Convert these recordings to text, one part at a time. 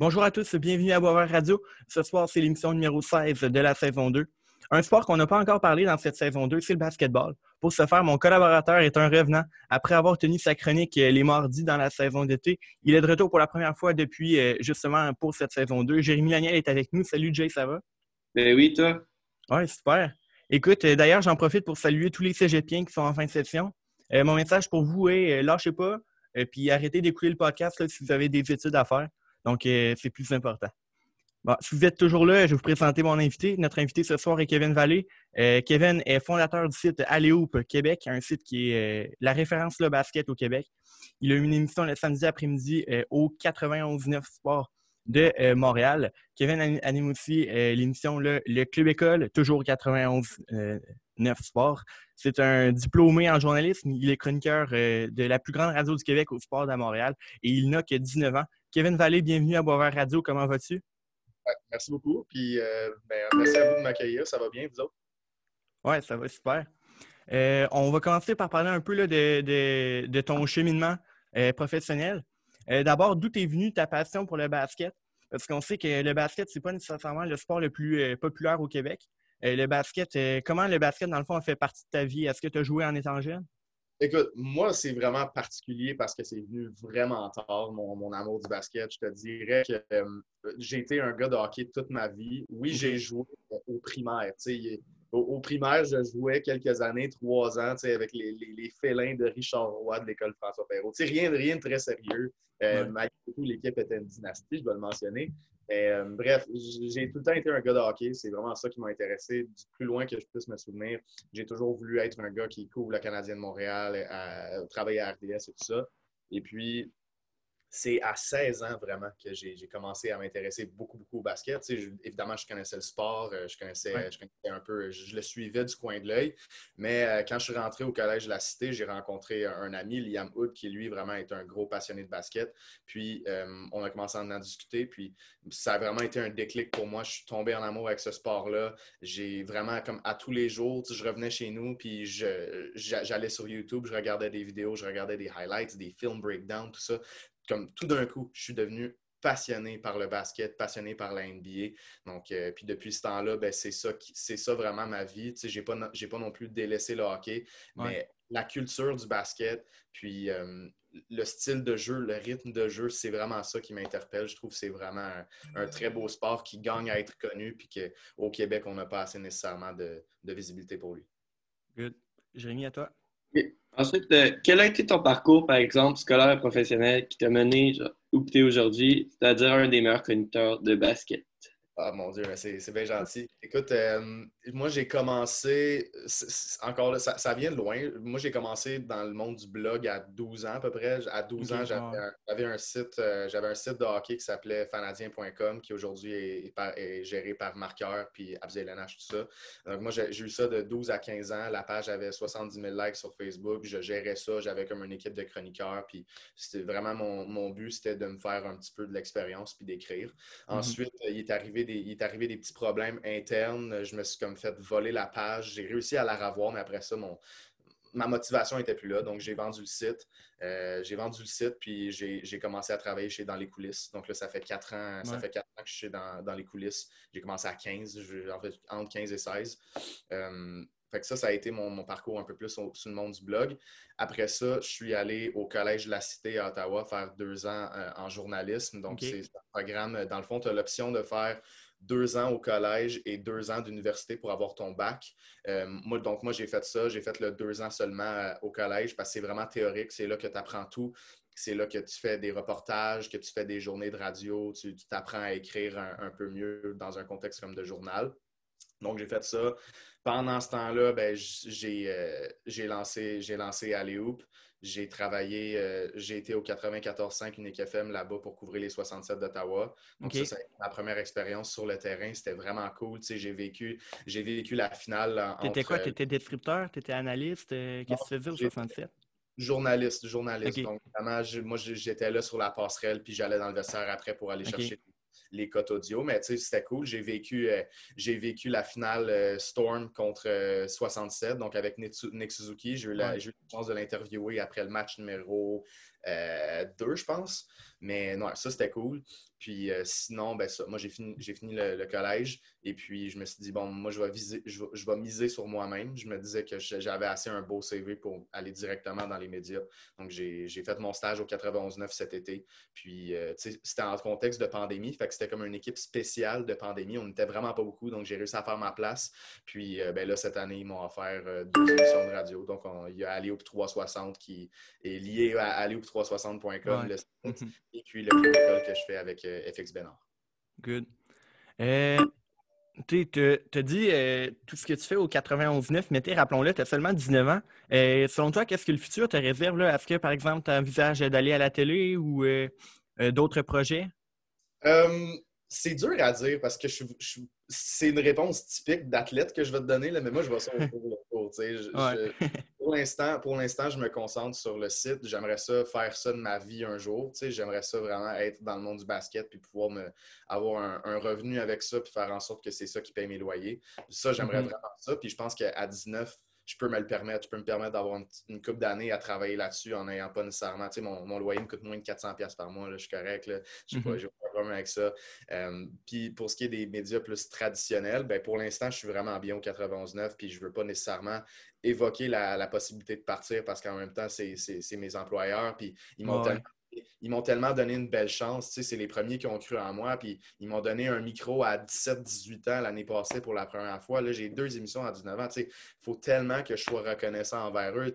Bonjour à tous, bienvenue à Boisvert Radio. Ce soir, c'est l'émission numéro 16 de la saison 2. Un sport qu'on n'a pas encore parlé dans cette saison 2, c'est le basketball. Pour ce faire, mon collaborateur est un revenant. Après avoir tenu sa chronique euh, les mardis dans la saison d'été, il est de retour pour la première fois depuis euh, justement pour cette saison 2. Jérémy Laniel est avec nous. Salut Jay, ça va? Ben oui, toi? Oui, super. Écoute, euh, d'ailleurs, j'en profite pour saluer tous les cégepiens qui sont en fin de session. mon message pour vous est lâchez pas, puis arrêtez d'écouter le podcast si vous avez des études à faire. Donc, c'est plus important. Bon, si vous êtes toujours là, je vais vous présenter mon invité. Notre invité ce soir est Kevin Vallée. Euh, Kevin est fondateur du site Alléoupe Québec, un site qui est euh, la référence le basket au Québec. Il a eu une émission le samedi après-midi euh, au 91.9 Sport de Montréal. Kevin anime aussi l'émission le, Club École, toujours 91.9 Sport. C'est un diplômé en journalisme. Il est chroniqueur de la plus grande radio du Québec au sport de Montréal et il n'a que 19 ans. Kevin Vallée, bienvenue à Boisvert Radio. Comment vas-tu? merci beaucoup. Puis, euh, ben, merci à vous de m'accueillir. Ça va bien, vous autres? Oui, ça va super. Euh, on va commencer par parler un peu de, ton cheminement euh, professionnel. D'abord, d'où est venue ta passion pour le basket? Parce qu'on sait que le basket, ce n'est pas nécessairement le sport le plus populaire au Québec. le basket, comment le basket, dans le fond, fait partie de ta vie? Est-ce que tu as joué en étant jeune? Écoute, moi, c'est vraiment particulier parce que c'est venu vraiment tard, mon, amour du basket. Je te dirais que euh, j'ai été un gars de hockey toute ma vie. Oui, j'ai joué au primaire. Au, au, primaire, je jouais quelques années, trois ans, avec les, les, félins de Richard Roy de l'école François Perrault. rien, rien de très sérieux. Euh, malgré tout, l'équipe était une dynastie, je dois le mentionner. Euh, bref, j'ai tout le temps été un gars de hockey. C'est vraiment ça qui m'a intéressé. Du plus loin que je puisse me souvenir, j'ai toujours voulu être un gars qui couvre le Canadien de Montréal, à, travailler à RDS et tout ça. Et puis, c'est à 16 ans vraiment que j'ai commencé à m'intéresser beaucoup, beaucoup au basket. évidemment, je connaissais le sport, euh, je connaissais, je connaissais un peu, je, le suivais du coin de l'œil. Mais euh, quand je suis rentré au collège de la Cité, j'ai rencontré un, ami, Liam Hood, qui lui vraiment est un gros passionné de basket. Puis euh, on a commencé à en discuter. Puis ça a vraiment été un déclic pour moi. Je suis tombé en amour avec ce sport-là. J'ai vraiment, comme à tous les jours, je revenais chez nous, puis j'allais sur YouTube, je regardais des vidéos, je regardais des highlights, des films breakdown, tout ça comme tout d'un coup, je suis devenu passionné par le basket, passionné par la NBA. Donc, euh, puis depuis ce temps-là, ben, c'est ça, c'est ça vraiment ma vie. Je n'ai pas, pas non plus délaissé le hockey, mais la culture du basket, puis euh, le style de jeu, le rythme de jeu, c'est vraiment ça qui m'interpelle. Je trouve que c'est vraiment un, très beau sport qui gagne à être connu, puis qu'au Québec, on n'a pas assez nécessairement de, de visibilité pour lui. Good. Jérémy, à toi. Ensuite, euh, quel a été ton parcours, par exemple, scolaire et professionnel qui t'a mené où tu es aujourd'hui, c'est-à-dire un des meilleurs conducteurs de basket? Ah mon Dieu, c'est bien gentil. Écoute, euh, moi j'ai commencé, encore là, ça, vient de loin. Moi j'ai commencé dans le monde du blog à 12 ans à peu près. À 12 ans, j'avais un, site, euh, j'avais un site de hockey qui s'appelait fanadien.com qui aujourd'hui est, géré par Marqueur puis Abzelenach, tout ça. Donc moi j'ai eu ça de 12 à 15 ans. La page avait 70 000 likes sur Facebook. Je gérais ça. J'avais comme une équipe de chroniqueurs. Puis c'était vraiment mon, but, c'était de me faire un petit peu de l'expérience puis d'écrire. Mm-hmm. Ensuite, il est arrivé il est arrivé des petits problèmes internes. Je me suis comme fait voler la page. J'ai réussi à la revoir, mais après ça, mon, ma motivation n'était plus là. Donc, j'ai vendu le site. Euh, j'ai vendu le site, puis j'ai commencé à travailler chez Dans les coulisses. Donc là, ça fait quatre ans, ça fait quatre ans que je suis dans, dans les coulisses. J'ai commencé à 15, en fait, entre 15 et 16. Euh, fait que ça, ça a été mon, parcours un peu plus sur le monde du blog. Après ça, je suis allé au Collège de la Cité à Ottawa faire deux ans euh, en journalisme. Donc, c'est un programme, dans le fond, tu as l'option de faire deux ans au collège et deux ans d'université pour avoir ton bac. Euh, moi, donc, moi, j'ai fait ça. J'ai fait le deux ans seulement euh, au collège parce que c'est vraiment théorique. C'est là que tu apprends tout. C'est là que tu fais des reportages, que tu fais des journées de radio. Tu t'apprends à écrire un, peu mieux dans un contexte comme de journal. Donc, j'ai fait ça. Pendant ce temps-là, ben, j'ai euh, lancé, lancé Alléoupe. J'ai travaillé, euh, j'ai été au 94.5 Unique FM là-bas pour couvrir les 67 d'Ottawa. Donc, ça, c'est ma première expérience sur le terrain. C'était vraiment cool. Tu sais, j'ai vécu, j'ai vécu la finale. Tu étais quoi? Tu étais descripteur? Tu étais analyste? Euh, qu'est-ce que tu faisais au 67? Journaliste, journaliste. Donc, vraiment, moi, j'étais là sur la passerelle, puis j'allais dans le vestiaire après pour aller chercher les cotes audio. Mais tu sais, c'était cool. J'ai vécu, euh, j'ai vécu la finale euh, Storm contre 67, euh, donc avec Nick Suzuki. J'ai eu, la chance de l'interviewer après le match numéro deux, je pense. Mais non, ça, c'était cool. Puis euh, sinon, ben, ça, moi, j'ai fini, j'ai fini le, collège et puis je me suis dit, bon, moi, je vais, viser, je, vais, miser sur moi-même. Je me disais que j'avais assez un beau CV pour aller directement dans les médias. Donc, j'ai, fait mon stage au 91-9 cet été. Puis, euh, c'était en contexte de pandémie. Fait que c'était comme une équipe spéciale de pandémie. On n'était vraiment pas beaucoup. Donc, j'ai réussi à faire ma place. Puis, euh, ben, là, cette année, ils m'ont offert deux émissions de radio. Donc, il y a Alléop 360 qui est lié à alléop360.com, et puis le club que je fais avec euh, FX Bénard. Good. Euh, tu as dit euh, tout ce que tu fais au 91-9, mais rappelons-le, tu as seulement 19 ans. selon toi, qu'est-ce que le futur te réserve? Est-ce que, par exemple, tu envisages d'aller à la télé ou d'autres projets? c'est dur à dire parce que c'est une réponse typique d'athlète que je vais te donner, là, mais moi, je vais ça au cours. Pour l'instant, pour l'instant, je me concentre sur le site. J'aimerais ça faire ça de ma vie un jour. J'aimerais ça vraiment être dans le monde du basket puis pouvoir me, avoir un, revenu avec ça puis faire en sorte que c'est ça qui paye mes loyers. Ça, j'aimerais mm-hmm. vraiment ça. Puis je pense qu'à 19, je peux me le permettre. Je peux me permettre d'avoir une, couple d'années à travailler là-dessus en n'ayant pas nécessairement. Tu sais, mon, loyer me coûte moins de 400$ par mois. Là, je suis correct. Je n'ai pas, mhm. pas, de problème avec ça. Euh, puis pour ce qui est des médias plus traditionnels, ben, pour l'instant, je suis vraiment bien au 91.9. Puis je ne veux pas nécessairement évoquer la, possibilité de partir parce qu'en même temps, c'est mes employeurs. Puis ils m'ont ils m'ont tellement donné une belle chance. c'est les premiers qui ont cru en moi. Puis ils m'ont donné un micro à 17-18 ans l'année passée pour la première fois. Là, j'ai deux émissions à 19 ans. Il faut tellement que je sois reconnaissant envers eux.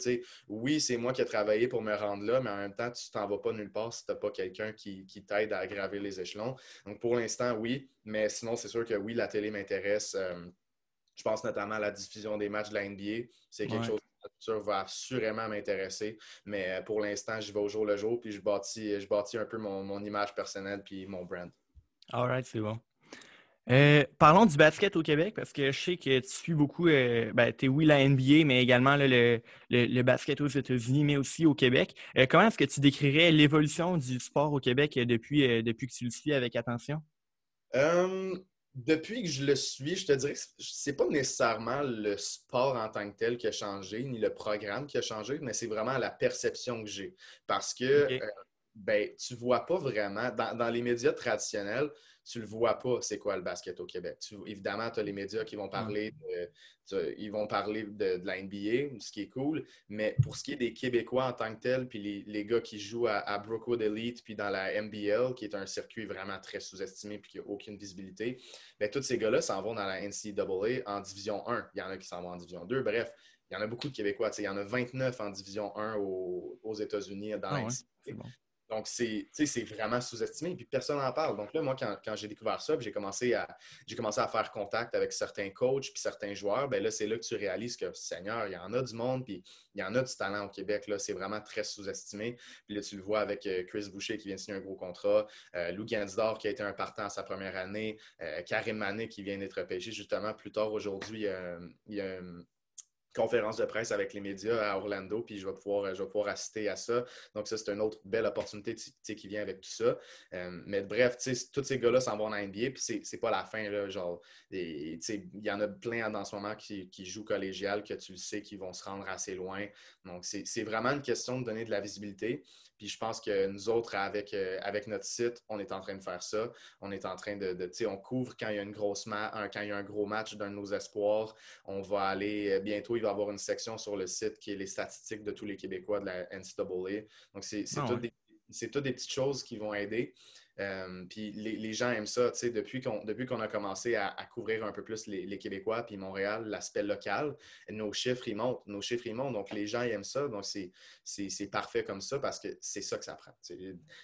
Oui, c'est moi qui ai travaillé pour me rendre là, mais en même temps, tu t'en vas pas nulle part si tu n'as pas quelqu'un qui, t'aide à graver les échelons. Donc pour l'instant, oui. Mais sinon, c'est sûr que oui, la télé m'intéresse. Euh, je pense notamment à la diffusion des matchs de la NBA. C'est quelque chose va assurément m'intéresser. Mais euh, pour l'instant, j'y vais au jour le jour, puis je bâtis, je bâtis un peu mon, image personnelle puis mon brand. All right, c'est bon. Euh, parlons du basket au Québec, parce que je sais que tu suis beaucoup, euh, ben, tu es oui la NBA, mais également le, basket aux États-Unis, mais aussi au Québec. comment est-ce que tu décrirais l'évolution du sport au Québec depuis, depuis que tu le suis avec attention? Depuis que je le suis, je te dirais que c'est pas nécessairement le sport en tant que tel qui a changé, ni le programme qui a changé, mais c'est vraiment la perception que j'ai. Parce que euh, ben, tu vois pas vraiment, dans les médias traditionnels, tu le vois pas, c'est quoi le basket au Québec. évidemment, tu as les médias qui vont parler de, ils vont parler de, la NBA, ce qui est cool, mais pour ce qui est des Québécois en tant que tels, puis les, gars qui jouent à, Brookwood Elite, puis dans la MBL, qui est un circuit vraiment très sous-estimé, puis qui n'a aucune visibilité, bien, tous ces gars-là s'en vont dans la NCAA en Division 1. Il y en a qui s'en vont en Division 2. Bref, il y en a beaucoup de Québécois. Il y en a 29 en Division 1 aux, États-Unis dans ah la donc, c'est vraiment sous-estimé, puis personne n'en parle. Donc là, moi, quand, j'ai découvert ça, j'ai commencé, à, commencé à faire contact avec certains coachs puis certains joueurs, ben là, c'est là que tu réalises que, Seigneur, il y en a du monde, puis il y en a du talent au Québec. Là, c'est vraiment très sous-estimé. Puis là, tu le vois avec euh, Chris Boucher qui vient de signer un gros contrat, euh, Lou Gansdor qui a été un partant à sa première année, euh, Karim Mané qui vient d'être pêché justement plus tard aujourd'hui. il y a conférence de presse avec les médias à Orlando, puis je vais pouvoir, je vais pouvoir assister à ça. Donc, ça, c'est une autre belle opportunité qui vient avec tout ça. Euh, mais bref, tous ces gars-là s'en vont en NBA, puis c'est pas la fin. Là, genre, il y en a plein en ce moment qui, qui, jouent collégial, que tu le sais, qui vont se rendre assez loin. Donc, c'est vraiment une question de donner de la visibilité. Puis je pense que nous autres, avec, euh, avec notre site, on est en train de faire ça. On est en train de, tu sais, on couvre quand il y a une grosse un, quand il y a un gros match d'un de nos espoirs. On va aller euh, bientôt, il va y avoir une section sur le site qui est les statistiques de tous les Québécois de la NCAA. Donc, c'est ah toutes, des petites choses qui vont aider. Euh, puis les, gens aiment ça. Depuis qu'on a commencé à, couvrir un peu plus les, Québécois puis Montréal, l'aspect local, nos chiffres, ils montent. Nos chiffres, montent. Donc, les gens aiment ça. Donc, c'est parfait comme ça parce que c'est ça que ça prend.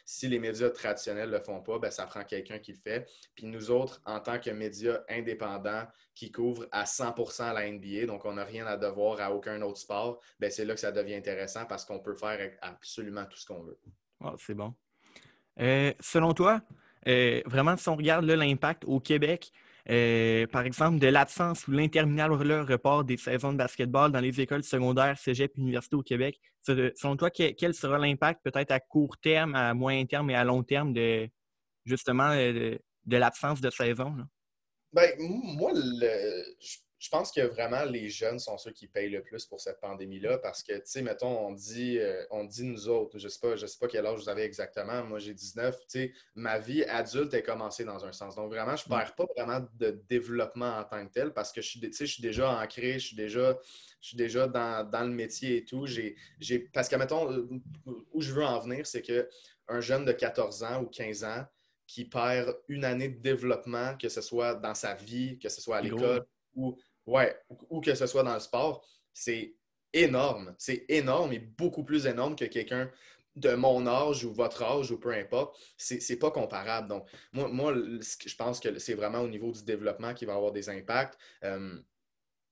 Si les médias traditionnels ne le font pas, ben, ça prend quelqu'un qui le fait. Puis nous autres, en tant que médias indépendants qui couvrent à 100% la NBA, donc on n'a rien à devoir à aucun autre sport, ben, c'est là que ça devient intéressant parce qu'on peut faire absolument tout ce qu'on veut. c'est bon. Euh, selon toi, euh, vraiment, si on regarde l'impact au Québec, euh, par exemple, de l'absence ou l'interminable report des saisons de basketball dans les écoles secondaires, cégep, université au Québec, selon toi, quel sera l'impact peut-être à court terme, à moyen terme et à long terme de justement de, l'absence de saison? Ben, moi, je je pense que vraiment les jeunes sont ceux qui payent le plus pour cette pandémie-là parce que, tu sais, mettons, on dit, euh, on dit nous autres, je ne sais, pas, sais pas quel âge vous avez exactement, moi j'ai 19, tu sais, ma vie adulte est commencée dans un sens. Donc vraiment, je ne perds pas vraiment de développement en tant que tel parce que je suis, je suis déjà ancré, je suis déjà, je suis déjà dans, le métier et tout. J'ai, parce que, mettons, où je veux en venir, c'est qu'un jeune de 14 ans ou 15 ans, qui perd une année de développement, que ce soit dans sa vie, que ce soit à l'école ou, ouais, ou que ce soit dans le sport, c'est énorme. C'est énorme et beaucoup plus énorme que quelqu'un de mon âge ou votre âge ou peu importe. C'est pas comparable. Donc, moi, moi, je pense que c'est vraiment au niveau du développement qui va avoir des impacts. Il euh,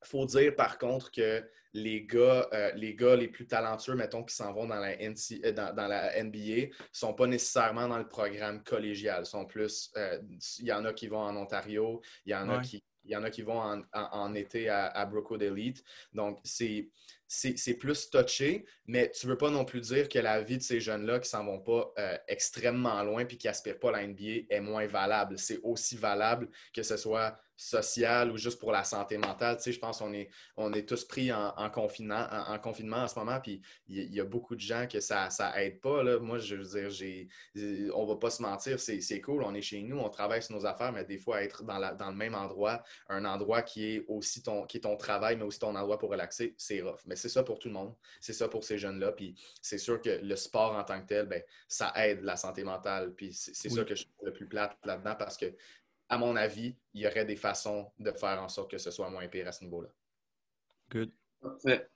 faut dire par contre que les gars, euh, les gars les plus talentueux, mettons, qui s'en vont dans la, euh, dans, la NBA, ne sont pas nécessairement dans le programme collégial. Sont plus, euh, il y en a qui vont en Ontario, il y en a qui il y en a qui vont en, été à, Brookwood Elite. Donc, c'est plus touché, mais tu ne veux pas non plus dire que la vie de ces jeunes-là qui s'en vont pas euh, extrêmement loin puis qui n'aspirent pas à la NBA est moins valable. C'est aussi valable que ce soit social ou juste pour la santé mentale. Tu sais, je pense qu'on est, on est tous pris en, confinement, en, confinement en ce moment, puis il y, a beaucoup de gens que ça n'aide pas. Là. Moi, je veux dire, on ne va pas se mentir, c'est cool, on est chez nous, on travaille sur nos affaires, mais des fois, être dans, la, dans le même endroit, un endroit qui est aussi ton, qui est ton travail, mais aussi ton endroit pour relaxer, c'est rough. Mais c'est ça pour tout le monde. C'est ça pour ces jeunes-là. Puis c'est sûr que le sport en tant que tel, ben, ça aide la santé mentale. Puis c'est ça que je trouve le plus plate là-dedans parce que, à mon avis, il y aurait des façons de faire en sorte que ce soit moins pire à ce niveau-là. Good. Parfait.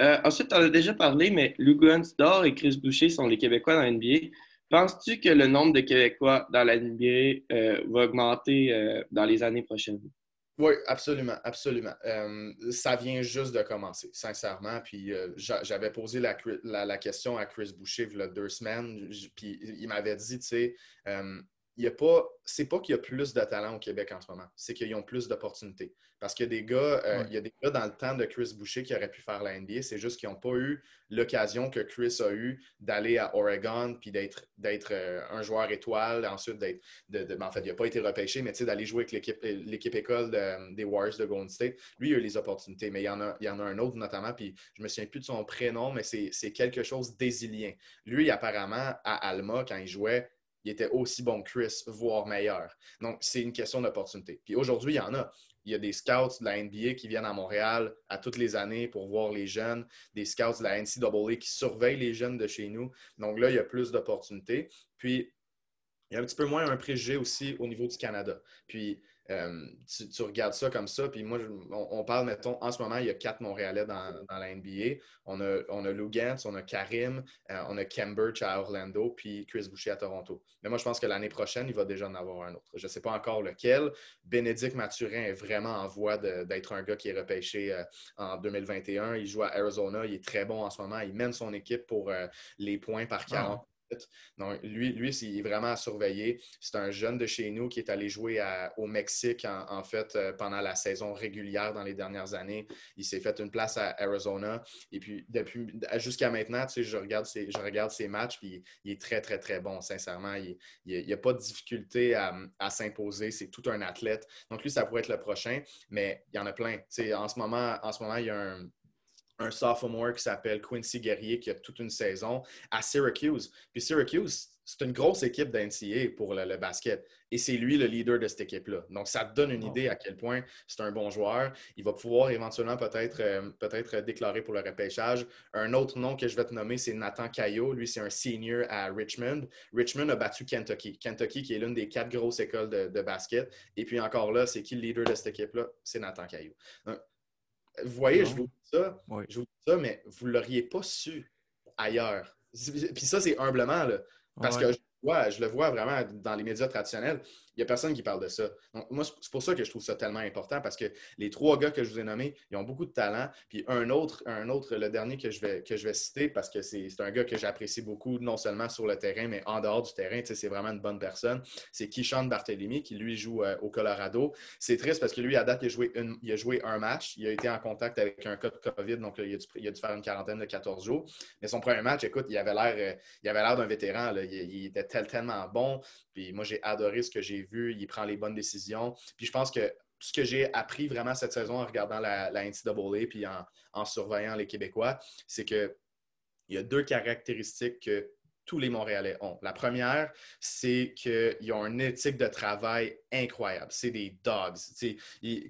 Euh, ensuite, on a déjà parlé, mais Lou Dor et Chris Boucher sont les Québécois dans la NBA. Penses-tu que le nombre de Québécois dans la NBA euh, va augmenter euh, dans les années prochaines? Oui, absolument, absolument. Euh, ça vient juste de commencer, sincèrement. Puis euh, j'avais posé la, la, question à Chris Boucher il y a deux semaines, puis il m'avait dit, tu sais, euh, il y a pas, c'est pas qu'il y a plus de talent au Québec en ce moment, c'est qu'ils ont plus d'opportunités. Parce qu'il y a des gars, euh, il y a des gars dans le temps de Chris Boucher qui auraient pu faire la NBA, c'est juste qu'ils n'ont pas eu l'occasion que Chris a eu d'aller à Oregon puis d'être, d'être euh, un joueur étoile, ensuite d'être, de, ben, en fait, il n'a pas été repêché, mais d'aller jouer avec l'équipe, l'équipe école des Warriors de Golden State. Lui, il a eu les opportunités, mais il y en a, il y en a un autre notamment, puis je me souviens plus de son prénom, mais c'est, c'est quelque chose d'hésilien. Lui, apparemment, à Alma, quand il jouait, il était aussi bon que Chris, voire meilleur. Donc, c'est une question d'opportunité. Puis aujourd'hui, il y en a. Il y a des scouts de la NBA qui viennent à Montréal à toutes les années pour voir les jeunes, des scouts de la NCAA qui surveillent les jeunes de chez nous. Donc là, il y a plus d'opportunités. Puis, il y a un petit peu moins un préjugé aussi au niveau du Canada. Puis, euh, tu, regardes ça comme ça, puis moi, on, parle, mettons, en ce moment, il y a quatre Montréalais dans, la NBA. On a, on a Lou Gantz, on a Karim, euh, on a Cambridge à Orlando, puis Chris Boucher à Toronto. Mais moi, je pense que l'année prochaine, il va déjà en avoir un autre. Je ne sais pas encore lequel. Bénédicte Mathurin est vraiment en voie d'être un gars qui est repêché euh, en 2021. Il joue à Arizona, il est très bon en ce moment. Il mène son équipe pour les points par 40 donc, lui, lui c'est vraiment à surveiller. C'est un jeune de chez nous qui est allé jouer au Mexique, en, fait, euh, pendant la saison régulière dans les dernières années. Il s'est fait une place à Arizona. Et puis, depuis jusqu'à maintenant, tu sais, je regarde ses, je regarde ses matchs, puis il, est très, très, très bon, sincèrement. Il n'y a, pas de difficulté à, s'imposer. C'est tout un athlète. Donc, lui, ça pourrait être le prochain, mais il y en a plein. Tu sais, en ce moment, en ce moment, il y a un un sophomore qui s'appelle Quincy Guerrier qui a toute une saison à Syracuse. Puis Syracuse, c'est une grosse équipe d'NCA pour le, basket. Et c'est lui le leader de cette équipe-là. Donc, ça te donne une idée à quel point c'est un bon joueur. Il va pouvoir éventuellement peut-être euh, peut-être déclarer pour le repêchage. Un autre nom que je vais te nommer, c'est Nathan Caillot. Lui, c'est un senior à Richmond. Richmond a battu Kentucky. Kentucky, qui est l'une des quatre grosses écoles de, basket. Et puis encore là, c'est qui le leader de cette équipe-là? C'est Nathan Caillot. Vous voyez, je vous dis ça, je vous dis ça, mais vous ne l'auriez pas su ailleurs. Puis ça, c'est humblement, là, parce que je le vois vraiment dans les médias traditionnels. Il n'y a personne qui parle de ça. Donc, moi, c'est pour ça que je trouve ça tellement important parce que les trois gars que je vous ai nommés, ils ont beaucoup de talent. Puis un autre, un autre le dernier que je vais, que je vais citer parce que c'est un gars que j'apprécie beaucoup, non seulement sur le terrain, mais en dehors du terrain. C'est vraiment une bonne personne. C'est Kishan Barthélemy qui, lui, joue euh, au Colorado. C'est triste parce que lui, à date, il a, joué il a joué un match. Il a été en contact avec un cas de COVID, donc il, a dû, il, a dû, faire une quarantaine de 14 jours. Mais son premier match, écoute, il avait l'air euh, d'un vétéran. Il, il, était tellement bon. Puis moi, j'ai adoré ce que j'ai vu, il prend les bonnes décisions. Puis je pense que ce que j'ai appris vraiment cette saison en regardant la, NCAA puis en, en surveillant les Québécois, c'est qu'il y a deux caractéristiques que tous les Montréalais ont. La première, c'est qu'ils ont une éthique de travail incroyable. C'est des dogs.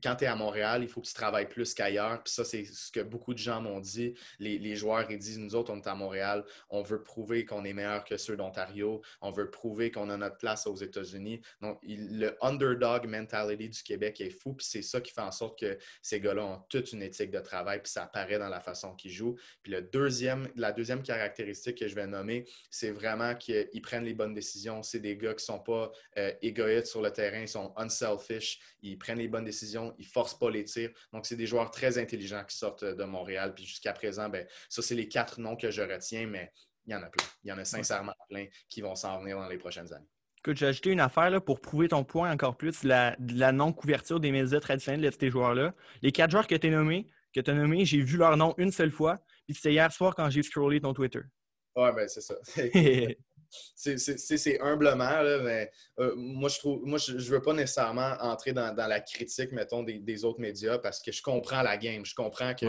quand tu es à Montréal, il faut que tu travailles plus qu'ailleurs. Puis ça, c'est ce que beaucoup de gens m'ont dit. Les, joueurs, ils disent, nous autres, on est à Montréal, on veut prouver qu'on est meilleur que ceux d'Ontario, on veut prouver qu'on a notre place aux États-Unis. Donc, le underdog mentality du Québec est fou. Puis c'est ça qui fait en sorte que ces gars-là ont toute une éthique de travail. Puis ça apparaît dans la façon qu'ils jouent. Puis le deuxième, la deuxième caractéristique que je vais nommer, c'est vraiment qu'ils prennent les bonnes décisions. C'est des gars qui ne sont pas euh, égoïstes sur le terrain sont unselfish, ils prennent les bonnes décisions, ils ne forcent pas les tirs. Donc, c'est des joueurs très intelligents qui sortent de Montréal. Puis jusqu'à présent, ben, ça, c'est les quatre noms que je retiens, mais il y en a plein. Il y en a sincèrement plein qui vont s'en venir dans les prochaines années. Écoute, j'ai ajouté une affaire là, pour prouver ton point encore plus, la, la non-couverture des médias traditionnels de ces joueurs-là. Les quatre joueurs que tu as nommés, que tu as nommés, j'ai vu leur nom une seule fois, puis c'était hier soir quand j'ai scrollé ton Twitter. Ouais, ben c'est ça. c'est humblement, mais euh, moi, je trouve, moi, je, veux pas nécessairement entrer dans, la critique, mettons, des, autres médias parce que je comprends la game. Je comprends que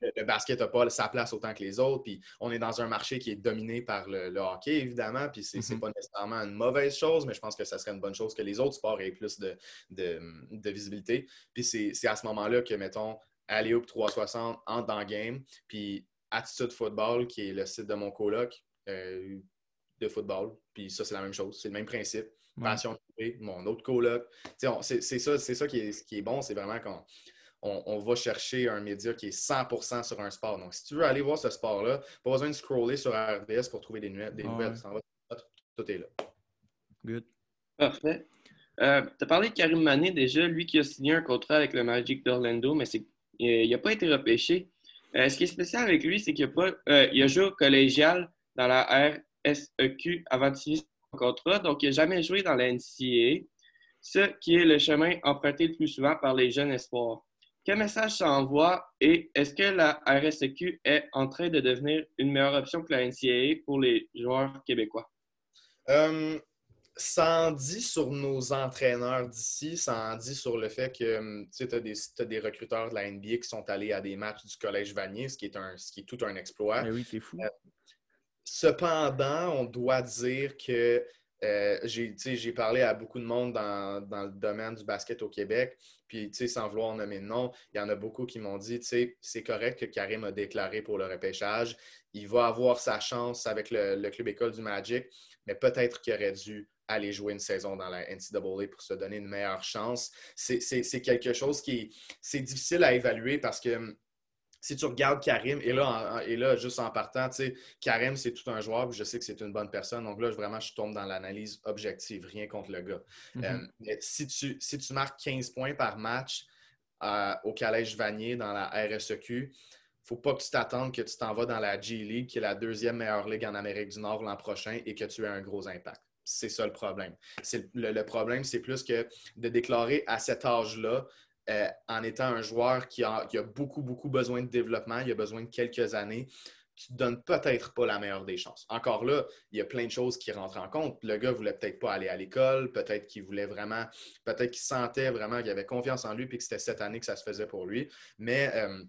le, basket n'a pas sa place autant que les autres. Puis on est dans un marché qui est dominé par le, hockey, évidemment. Puis c'est mm-hmm. pas nécessairement une mauvaise chose, mais je pense que ça serait une bonne chose que les autres sports aient plus de, de, visibilité. Puis c'est à ce moment-là que, mettons, Alley 360 entre dans le game. Puis Attitude Football, qui est le site de mon coloc, euh, de football. Puis ça, c'est la même chose. C'est le même principe. Passion mon autre coloc. C'est ça, ça qui est, qui est bon, c'est vraiment qu'on on, va chercher un média qui est 100% sur un sport. Donc, si tu veux aller voir ce sport-là, pas besoin de scroller sur RDS pour trouver des, des nouvelles. tout est là. Good. Parfait. Euh, tu as parlé de Karim Mané déjà, lui qui a signé un contrat avec le Magic d'Orlando, mais il n'a pas été repêché. Euh, ce qui est spécial avec lui, c'est qu'il a, euh, a joué au collégial dans la RSEQ avant de signer son contrat, donc il n'a jamais joué dans la NCAA, ce qui est le chemin emprunté le plus souvent par les jeunes espoirs. Quel message ça envoie et est-ce que la RSEQ est en train de devenir une meilleure option que la NCAA pour les joueurs québécois? Euh, ça en dit sur nos entraîneurs d'ici, ça en dit sur le fait que hum, tu as, des recruteurs de la NBA qui sont allés à des matchs du Collège Vanier, ce qui est, un, ce qui est tout un exploit. Mais oui, c'est fou. Euh, cependant, on doit dire que euh, j'ai parlé à beaucoup de monde dans, le domaine du basket au Québec, puis sans vouloir nommer de nom, il y en a beaucoup qui m'ont dit c'est correct que Karim a déclaré pour le repêchage, il va avoir sa chance avec le, le club école du Magic, mais peut-être qu'il aurait dû aller jouer une saison dans la NCAA pour se donner une meilleure chance. C'est quelque chose qui est, difficile à évaluer parce que hum, si tu regardes Karim, et là, et là juste en partant, Karim, c'est tout un joueur, je sais que c'est une bonne personne. Donc là, vraiment, je tombe dans l'analyse objective, rien contre le gars. Mm-hmm. Hum, mais si tu, si tu marques 15 points par match euh, au Collège Vanier dans la RSEQ, il ne faut pas que tu t'attendes que tu t'en vas dans la G League, qui est la deuxième meilleure ligue en Amérique du Nord l'an prochain, et que tu aies un gros impact c'est ça le problème. Le, problème, c'est plus que de déclarer à cet âge-là, euh, en étant un joueur qui a, beaucoup, beaucoup besoin de développement, il a besoin de quelques années, tu ne donnes peut-être pas la meilleure des chances. Encore là, il y a plein de choses qui rentrent en compte. Le gars voulait peut-être pas aller à l'école, peut-être qu'il voulait vraiment, peut-être qu'il sentait vraiment qu'il avait confiance en lui et que c'était cette année que ça se faisait pour lui. Mais euh,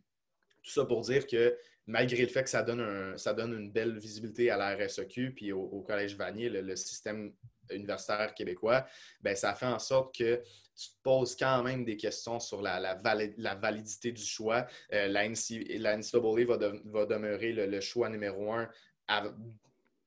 tout ça pour dire que malgré le fait que ça donne, une belle visibilité à la RSEQ puis au, Collège Vanier, le, système universitaire québécois, ben, ça fait en sorte que tu te poses quand même des questions sur la, validité du choix. Euh, la, NCAA va, demeurer le, choix numéro un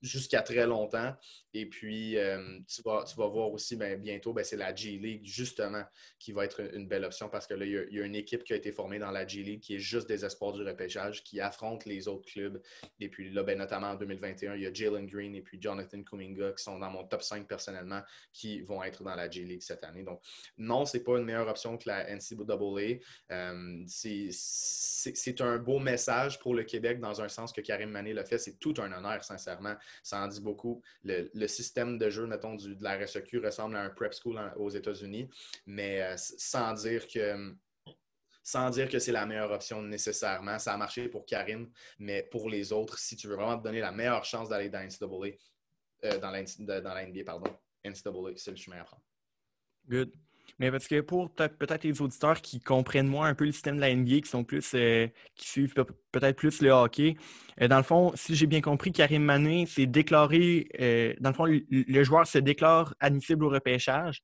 jusqu'à très longtemps. Et puis, euh, tu, vas, tu vas voir aussi ben, bientôt, ben, c'est la G-League, justement, qui va être une belle option parce que là, il y, a, une équipe qui a été formée dans la G-League qui est juste des espoirs du repêchage, qui affronte les autres clubs. Et puis là, ben, notamment en 2021, il y a Jalen Green et puis Jonathan Kuminga qui sont dans mon top 5 personnellement, qui vont être dans la G-League cette année. Donc, non, c'est pas une meilleure option que la NCAA. Euh, c'est un beau message pour le Québec dans un sens que Karim Mané l'a fait. C'est tout un honneur, sincèrement. Ça en dit beaucoup. Le, système de jeu, mettons, de la RSEQ ressemble à un prep school aux États-Unis, mais euh, sans dire que sans dire que c'est la meilleure option nécessairement. Ça a marché pour Karim, mais pour les autres, si tu veux vraiment te donner la meilleure chance d'aller dans NCAA, euh, dans, la, dans NBA, pardon, NCAA, c'est le chemin à prendre. Good. Mais parce que pour peut-être les auditeurs qui comprennent moins un peu le système de la NBA, qui sont plus euh, qui suivent peut-être plus le hockey, euh, dans le fond, si j'ai bien compris, Karim Mané c'est déclaré, euh, dans le fond, le, joueur se déclare admissible au repêchage.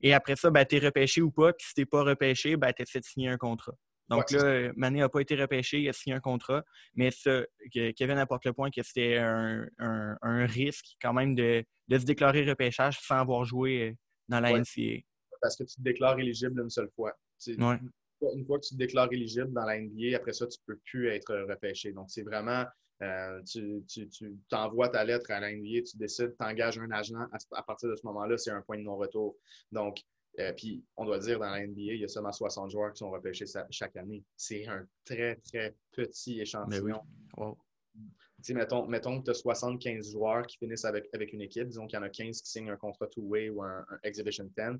Et après ça, ben, tu es repêché ou pas, puis si tu n'es pas repêché, ben, tu essaies de signer un contrat. Donc là, Mané n'a pas été repêché, il a signé un contrat, mais ça, Kevin apporte le point que c'était un, risque quand même de, se déclarer repêchage sans avoir joué dans la NCA parce que tu te déclares éligible une seule fois. Une fois que tu te déclares éligible dans la NBA, après ça, tu ne peux plus être repêché. Donc, c'est vraiment, euh, tu, tu, t'envoies ta lettre à la NBA, tu décides, tu engages un agent. À, partir de ce moment-là, c'est un point de non-retour. Donc, euh, puis, on doit dire, dans la NBA, il y a seulement 60 joueurs qui sont repêchés chaque année. C'est un très, très petit échantillon. Mettons, mettons, que tu as 75 joueurs qui finissent avec, avec une équipe. Disons qu'il y en a 15 qui signent un contrat two-way ou un, Exhibition 10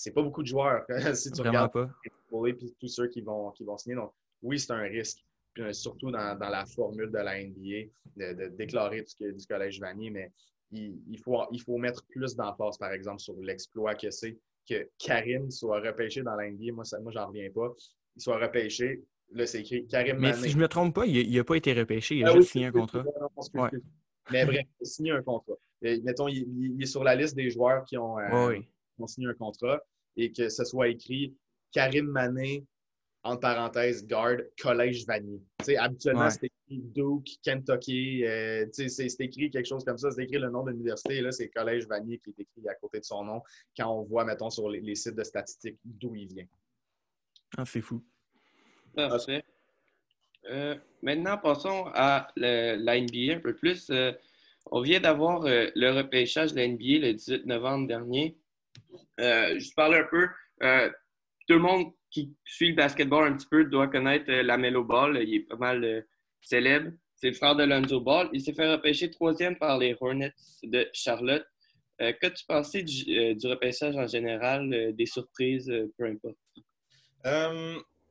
c'est pas beaucoup de joueurs si tu regardes pas. tous ceux qui vont, qui vont signer. Donc, oui, c'est un risque. Euh, surtout dans, la formule de la NBA, de, déclarer du, du, collège Vanier, mais il, faut, il faut mettre plus d'emphase, par exemple, sur l'exploit que c'est que Karim soit repêché dans la NBA. Moi, ça, moi j'en reviens pas. Il soit repêché. Là, c'est écrit Karim Mais si je ne me trompe pas, il n'a pas été repêché. Il a ah juste signé un contrat. Mais bref, il a signé un contrat. mettons, il, est sur la liste des joueurs qui ont, euh, ont signé un contrat et que ce soit écrit Karim Mané, entre parenthèses, garde, Collège Vanier. habituellement, c'est écrit Duke, Kentucky, euh, c'est écrit quelque chose comme ça, c'est écrit le nom de l'université, là, c'est Collège Vanier qui est écrit à côté de son nom quand on voit, mettons, sur les, sites de statistiques d'où il vient. Ah, c'est fou. Parfait. Euh, maintenant, passons à la NBA un peu plus. Euh, on vient d'avoir le repêchage de la NBA le 18 novembre dernier. Euh, je parler un peu. Euh, tout le monde qui suit le basketball un petit peu doit connaître euh, la Melo Ball. Il est pas mal célèbre. C'est le frère de Lonzo Ball. Il s'est fait repêcher troisième par les Hornets de Charlotte. Qu'as-tu pensé du, du, repêchage en général, des surprises, peu importe?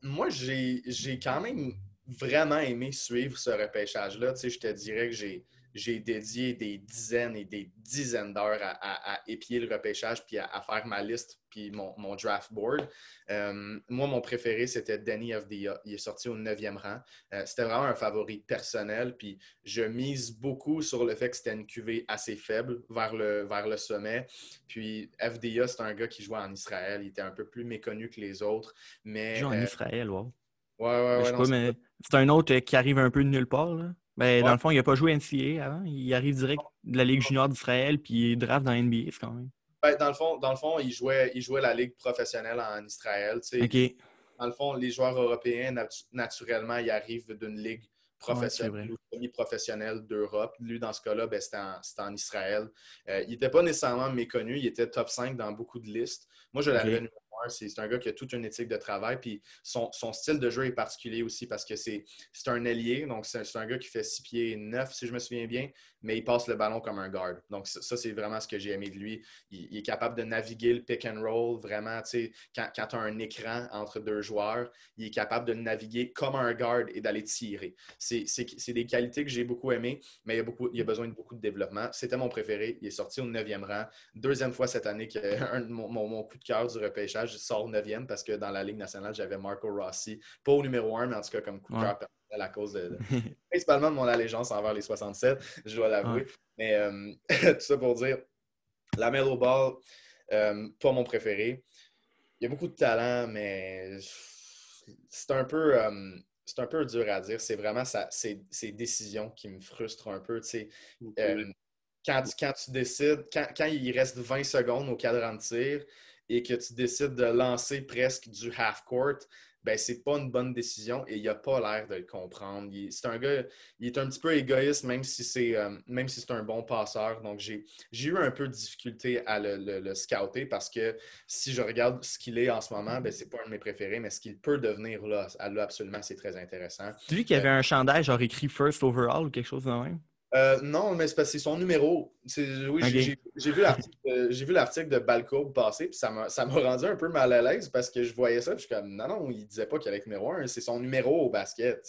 moi, j'ai quand même vraiment aimé suivre ce repêchage-là. Tu sais, je te dirais que j'ai j'ai dédié des dizaines et des dizaines d'heures à, épier le repêchage puis à, faire ma liste puis mon, draft board. Euh, moi, mon préféré, c'était Danny FDA. Il est sorti au 9e rang. Euh, c'était vraiment un favori personnel. Puis je mise beaucoup sur le fait que c'était une cuvée assez faible vers le, vers le sommet. Puis FDA, c'est un gars qui jouait en Israël. Il était un peu plus méconnu que les autres. Mais, il joue en euh, Israël, wow. Ouais, ouais, ouais. c'est un autre qui arrive un peu de nulle part. Là. Ben, Dans le fond, il n'a pas joué NCA avant. Il arrive direct de la Ligue junior d'Israël, puis il draft dans NBA, quand même. Ben, dans, le fond, dans le fond, il jouait, il jouait la Ligue professionnelle en Israël. Dans le fond, les joueurs européens, naturellement, ils arrivent d'une ligue professionnelle, semi-professionnelle d'Europe. Lui, dans ce cas-là, ben, c'était en, Israël. Euh, il n'était pas nécessairement méconnu. Il était top 5 dans beaucoup de listes. Moi, je l'avais c'est un gars qui a toute une éthique de travail. Puis son, style de jeu est particulier aussi parce que c'est un ailier. Donc, c'est un gars qui fait 6 pieds 9, si je me souviens bien, mais il passe le ballon comme un guard. Donc, ça, c'est vraiment ce que j'ai aimé de lui. Il, est capable de naviguer le pick and roll vraiment. Quand, quand tu as un écran entre deux joueurs, il est capable de naviguer comme un guard et d'aller tirer. C'est des qualités que j'ai beaucoup aimées, mais il a, beaucoup, il a besoin de beaucoup de développement. C'était mon préféré. Il est sorti au 9e rang. Deuxième fois cette année que mon, mon coup de cœur du repêchage je sors 9e parce que dans la Ligue nationale, j'avais Marco Rossi. Pas au numéro 1, mais en tout cas comme coup de cœur personnel à cause de, principalement de mon allégeance envers les 67, je dois l'avouer. Mais euh, tout ça pour dire, la Melo Ball, euh, pas mon préféré. Il y a beaucoup de talent, mais c'est un peu. Euh, c'est un peu dur à dire. C'est vraiment ces, décisions qui me frustrent un peu. quand, quand, tu décides, quand, quand, il reste 20 secondes au cadran de tir, et que tu décides de lancer presque du half-court, ben c'est pas une bonne décision et il n'a pas l'air de le comprendre. C'est un gars, il est un petit peu égoïste, même si c'est euh, même si c'est un bon passeur. Donc j'ai eu un peu de difficulté à le, scouter parce que si je regarde ce qu'il est en ce moment, ben c'est pas un de mes préférés, mais ce qu'il peut devenir là, absolument, c'est très intéressant. Tu vu qu'il y avait un chandail genre écrit First Overall ou quelque chose de même? Euh, non, mais c'est parce que c'est son numéro. Oui, j'ai vu l'article de Balcourbe passer, puis ça m'a rendu un peu mal à l'aise parce que je voyais ça, puis je suis comme, non, non, il disait pas qu'il allait être numéro un, c'est son numéro au basket.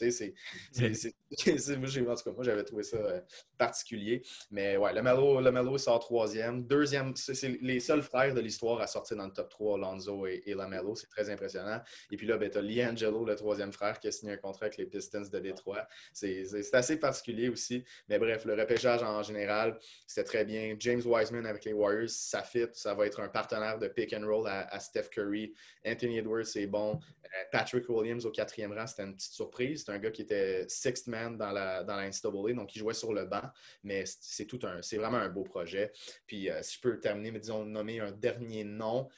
moi, moi, j'avais trouvé ça euh, particulier. Mais ouais, le Melo, le Melo sort troisième. Deuxième, c'est les seuls frères de l'histoire à sortir dans le top 3, Lonzo et, et Lamelo. C'est très impressionnant. Et puis là, ben, tu as Liangelo, le troisième frère, qui a signé un contrat avec les Pistons de Détroit. C'est assez particulier aussi. Mais bref, le repêchage en général, c'était très bien. James Wiseman avec les Warriors, ça fit. Ça va être un partenaire de pick and roll à, Steph Curry. Anthony Edwards, c'est bon. Euh, Patrick Williams au quatrième rang, c'était une petite surprise. C'est un gars qui était sixth man dans la, dans la NCAA, donc il jouait sur le banc. Mais c'est tout un, c'est vraiment un beau projet. Puis euh, si je peux terminer, mais disons, nommer un dernier nom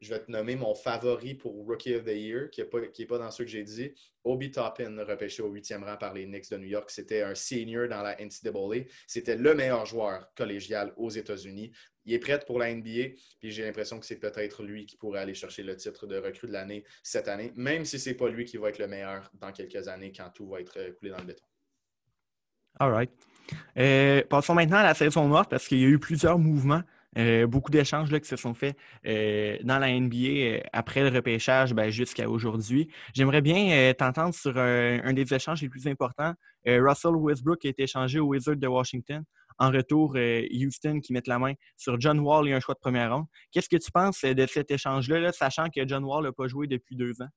je vais te nommer mon favori pour Rookie of the Year, qui n'est pas, pas, dans ceux que j'ai dit. Obi Toppin, repêché au huitième rang par les Knicks de New York. C'était un senior dans la NCAA. C'était le meilleur joueur collégial aux États-Unis. Il est prêt pour la NBA, puis j'ai l'impression que c'est peut-être lui qui pourrait aller chercher le titre de recrue de l'année cette année, même si ce n'est pas lui qui va être le meilleur dans quelques années quand tout va être euh, coulé dans le béton. All right. Euh, passons maintenant à la saison morte parce qu'il y a eu plusieurs mouvements. Euh, beaucoup d'échanges qui se sont faits euh, dans la NBA euh, après le repêchage ben, jusqu'à aujourd'hui. J'aimerais bien t'entendre sur un, des échanges les plus importants. Russell Westbrook a été échangé aux Wizards de Washington. En retour, Houston qui met la main sur John Wall et un choix de première ronde. Qu'est-ce que tu penses de cet échange-là, sachant que John Wall n'a pas joué depuis deux ans?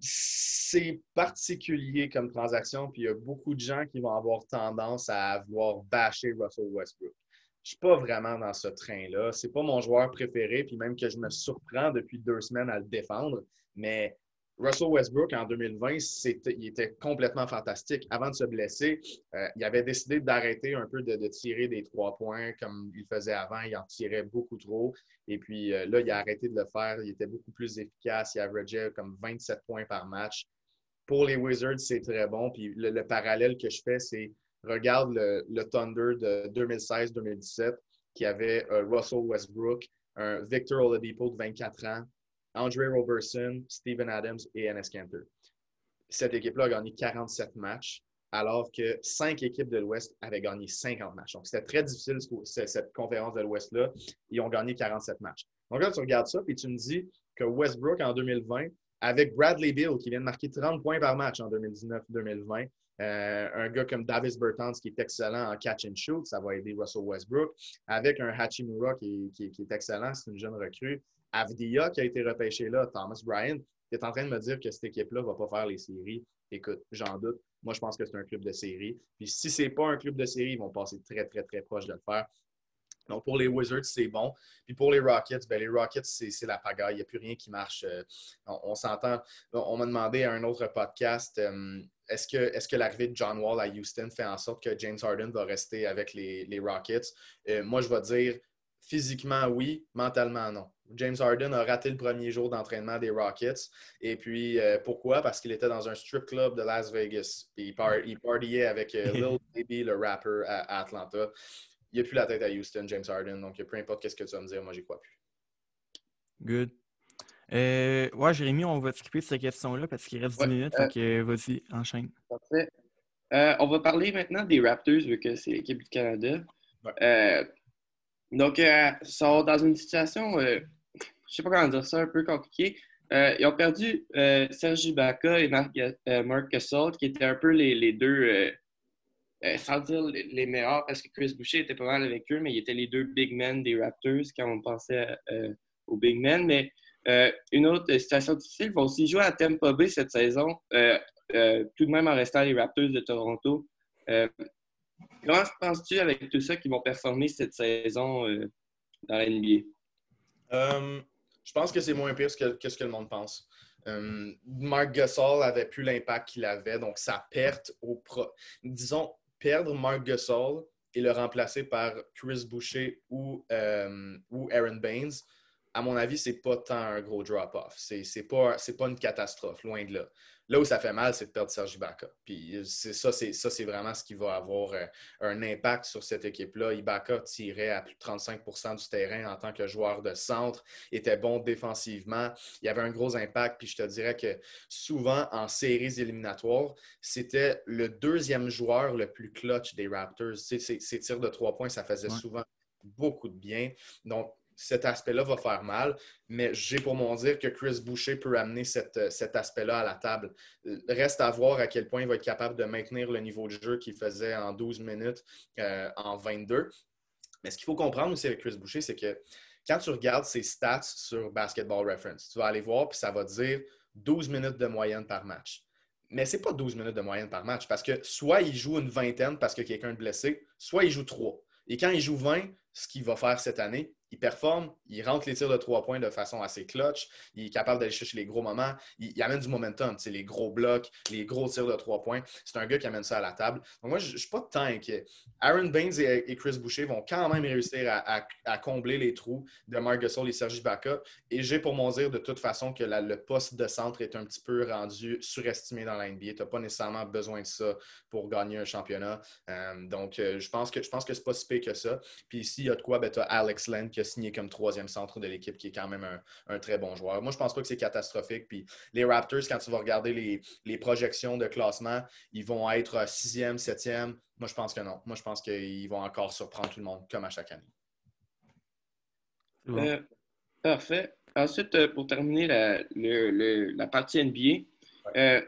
c'est particulier comme transaction, puis il y a beaucoup de gens qui vont avoir tendance à avoir bâché Russell Westbrook je suis pas vraiment dans ce train-là. C'est pas mon joueur préféré, puis même que je me surprends depuis deux semaines à le défendre. Mais Russell Westbrook, en 2020, il était complètement fantastique. Avant de se blesser, euh, il avait décidé d'arrêter un peu de, tirer des trois points comme il faisait avant. Il en tirait beaucoup trop. Et puis euh, là, il a arrêté de le faire. Il était beaucoup plus efficace. Il averageait comme 27 points par match. Pour les Wizards, c'est très bon. Puis le parallèle que je fais, c'est regarde le, Thunder de 2016-2017 qui avait euh, Russell Westbrook, un Victor Oladipo de 24 ans, Andre Robertson, Steven Adams et Enes Kanter. Cette équipe-là a gagné 47 matchs, alors que cinq équipes de l'Ouest avaient gagné 50 matchs. Donc, c'était très difficile, cette conférence de l'Ouest-là. Ils ont gagné 47 matchs. Donc là, tu regardes ça, et tu me dis que Westbrook, en 2020, avec Bradley Bill, qui vient de marquer 30 points par match en 2019-2020, euh, un gars comme Davis Bertans qui est excellent en catch and shoot, ça va aider Russell Westbrook. Avec un Hachimura qui, qui, est excellent, c'est une jeune recrue. Avdia qui a été repêché là, Thomas Bryant, tu es en train de me dire que cette équipe-là ne va pas faire les séries. Écoute, j'en doute. Moi, je pense que c'est un club de série. Puis si ce n'est pas un club de série, ils vont passer très, très, très proche de le faire. Donc, pour les Wizards, c'est bon. Puis pour les Rockets, ben, les Rockets, c'est la pagaille. Il n'y a plus rien qui marche. Euh, on, s'entend. On, m'a demandé à un autre podcast euh, est-ce que, est que l'arrivée de John Wall à Houston fait en sorte que James Harden va rester avec les, Rockets? Euh, moi, je vais dire physiquement oui, mentalement non. James Harden a raté le premier jour d'entraînement des Rockets. Et puis, euh, pourquoi? Parce qu'il était dans un strip club de Las Vegas. il, partiait avec euh, Lil Baby, le rapper, à, Atlanta. Il n'a plus la tête à Houston, James Harden. Donc, peu importe ce que tu vas me dire, moi, j'y crois plus. Good. Euh, ouais, Jérémy, on va skipper cette question-là parce qu'il reste 10 minutes. Donc, euh, vas-y, enchaîne. Parfait. Euh, on va parler maintenant des Raptors, vu que c'est l'équipe du Canada. donc, ils sont dans une situation, je ne sais pas comment dire ça, un peu compliquée. ils ont perdu Serge Ibaka et Marc, Gasol, qui étaient un peu les, deux, sans dire les, meilleurs, parce que Chris Boucher était pas mal avec eux, mais ils étaient les deux big men des Raptors quand on pensait aux big men. Mais euh, une autre situation difficile, ils vont aussi jouer à Tampa Bay cette saison, euh, euh, tout de même en restant les Raptors de Toronto. comment penses-tu avec tout ça qu'ils vont performer cette saison dans la NBA? je pense que c'est moins pire que, ce que le monde pense. Mark Gasol avait plus l'impact qu'il avait, donc sa perte au pro... Disons, perdre Mark Gasol et le remplacer par Chris Boucher ou, ou Aaron Baines, à mon avis, c'est pas tant un gros drop-off. C'est pas, pas une catastrophe, loin de là. Là où ça fait mal, c'est de perdre Serge Ibaka. Puis ça, c'est vraiment ce qui va avoir euh, un impact sur cette équipe-là. Ibaka tirait à plus de 35% du terrain en tant que joueur de centre, était bon défensivement. Il y avait un gros impact. Puis je te dirais que souvent, en séries éliminatoires, c'était le deuxième joueur le plus clutch des Raptors. Ces tirs de trois points, ça faisait souvent beaucoup de bien. Donc, cet aspect-là va faire mal, mais j'ai pour mon dire que Chris Boucher peut amener euh, cet aspect-là à la table. Reste à voir à quel point il va être capable de maintenir le niveau de jeu qu'il faisait en 12 minutes euh, en 22. Mais ce qu'il faut comprendre aussi avec Chris Boucher, c'est que quand tu regardes ses stats sur Basketball Reference, tu vas aller voir, puis ça va dire 12 minutes de moyenne par match. Mais ce n'est pas 12 minutes de moyenne par match parce que soit il joue une vingtaine parce que quelqu'un est blessé, soit il joue trois. Et quand il joue 20, ce qu'il va faire cette année, il performe, il rentre les tirs de trois points de façon assez clutch, il est capable d'aller chercher les gros moments, il, amène du momentum, les gros blocs, les gros tirs de trois points. C'est un gars qui amène ça à la table. Donc moi, je ne suis pas tant inquiet. Aaron Baines et, Chris Boucher vont quand même réussir à, combler les trous de Marc Gasol et Sergi Baca. Et j'ai pour mon dire de toute façon que le poste de centre est un petit peu rendu surestimé dans la NBA. Tu n'as pas nécessairement besoin de ça pour gagner un championnat. Euh, donc, euh, je pense que je pense que c'est pas si pire que ça. Puis ici, il y a de quoi, ben, tu as Alex Len qui a signé comme troisième centre de l'équipe, qui est quand même un, très bon joueur. Moi, je pense pas que c'est catastrophique. Puis les Raptors, quand tu vas regarder les, projections de classement, ils vont être sixième, septième. Moi, je pense que non. Moi, je pense qu'ils vont encore surprendre tout le monde, comme à chaque année. Euh, parfait. Ensuite, euh, pour terminer la, partie NBA, euh,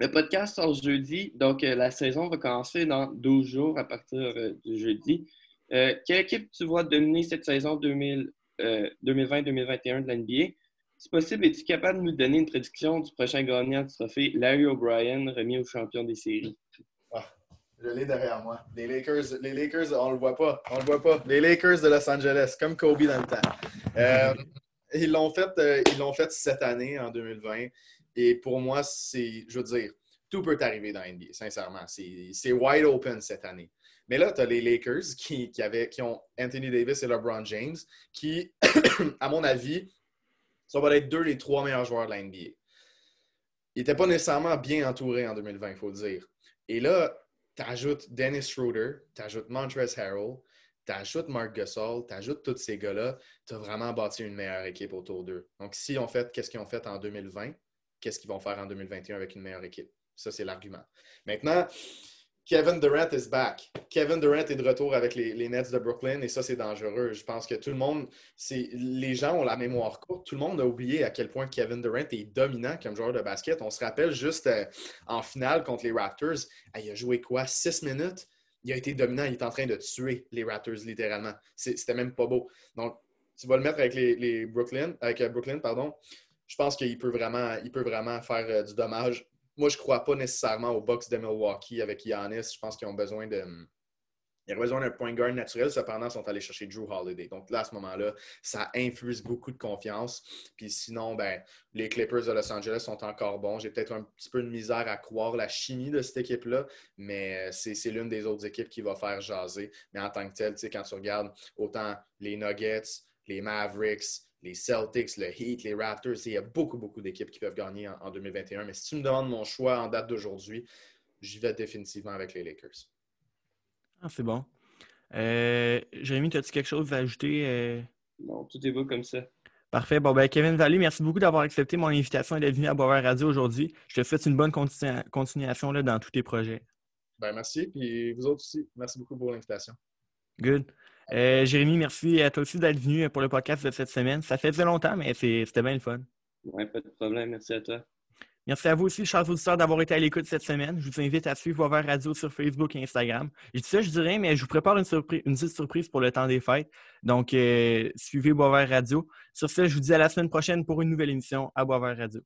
le podcast sort jeudi, donc la saison va commencer dans 12 jours à partir du jeudi. Euh, quelle équipe tu vois dominer cette saison 2020-2021 euh, de l'NBA? Si possible, es-tu capable de nous donner une prédiction du prochain gagnant du trophée Larry O'Brien, remis au champion des séries? Ah, je l'ai derrière moi. Les Lakers, les Lakers, on le voit pas. On le voit pas. Les Lakers de Los Angeles, comme Kobe dans le temps. Euh, ils l'ont fait, ils l'ont fait cette année, en 2020. Et pour moi, c'est, je veux dire, tout peut arriver dans l'NBA, sincèrement. C'est wide open cette année. Mais là, tu as les Lakers qui, qui, ont Anthony Davis et LeBron James, qui, à mon avis, ça va être deux des trois meilleurs joueurs de la NBA. Ils n'étaient pas nécessairement bien entourés en 2020, il faut le dire. Et là, tu ajoutes Dennis Schroeder, tu ajoutes Montrezl Harrell, tu ajoutes Mark Gasol, tu ajoutes tous ces gars-là, tu as vraiment bâti une meilleure équipe autour d'eux. Donc, si on fait qu'est-ce qu'ils ont fait en 2020, qu'est-ce qu'ils vont faire en 2021 avec une meilleure équipe? Ça, c'est l'argument. Maintenant, Kevin Durant is back. Kevin Durant est de retour avec les, Nets de Brooklyn et ça, c'est dangereux. Je pense que tout le monde, les gens ont la mémoire courte. Tout le monde a oublié à quel point Kevin Durant est dominant comme joueur de basket. On se rappelle juste euh, en finale contre les Raptors, il a joué quoi? Six minutes? Il a été dominant. Il est en train de tuer les Raptors, littéralement. C'était même pas beau. Donc, tu vas le mettre avec les, Brooklyn, avec euh, Brooklyn, pardon. Je pense qu'il peut vraiment, peut vraiment faire euh, du dommage moi, je ne crois pas nécessairement aux Bucks de Milwaukee avec Giannis. Je pense qu'ils ont besoin de. Ont besoin d'un point guard naturel. Cependant, ils sont allés chercher Drew Holiday. Donc là, à ce moment-là, ça infuse beaucoup de confiance. Puis sinon, ben, les Clippers de Los Angeles sont encore bons. J'ai peut-être un petit peu de misère à croire la chimie de cette équipe-là, mais c'est l'une des autres équipes qui va faire jaser. Mais en tant que tel, quand tu regardes autant les Nuggets, les Mavericks, les Celtics, le Heat, les Raptors. Il y a beaucoup, beaucoup d'équipes qui peuvent gagner en, 2021. Mais si tu me demandes mon choix en date d'aujourd'hui, j'y vais définitivement avec les Lakers. Ah, c'est bon. Euh, Jérémy, as-tu quelque chose à ajouter? Euh? Non, tout est beau comme ça. Parfait. Bon, ben, Kevin Vallée, merci beaucoup d'avoir accepté mon invitation et d'être venu à Boisvert Radio aujourd'hui. Je te souhaite une bonne continuation là, dans tous tes projets. Ben, merci. Puis vous autres aussi. Merci beaucoup pour l'invitation. Good. Euh, Jérémy, merci à toi aussi d'être venu pour le podcast de cette semaine. Ça fait longtemps, mais c'était bien le fun. Oui, pas de problème. Merci à toi. Merci à vous aussi, chers auditeurs, d'avoir été à l'écoute cette semaine. Je vous invite à suivre Boisvert Radio sur Facebook et Instagram. Je dis ça, je dirais, mais je vous prépare une, surprise, une petite surprise pour le temps des fêtes. Donc, euh, suivez Boisvert Radio. Sur ce, je vous dis à la semaine prochaine pour une nouvelle émission à Boisvert Radio.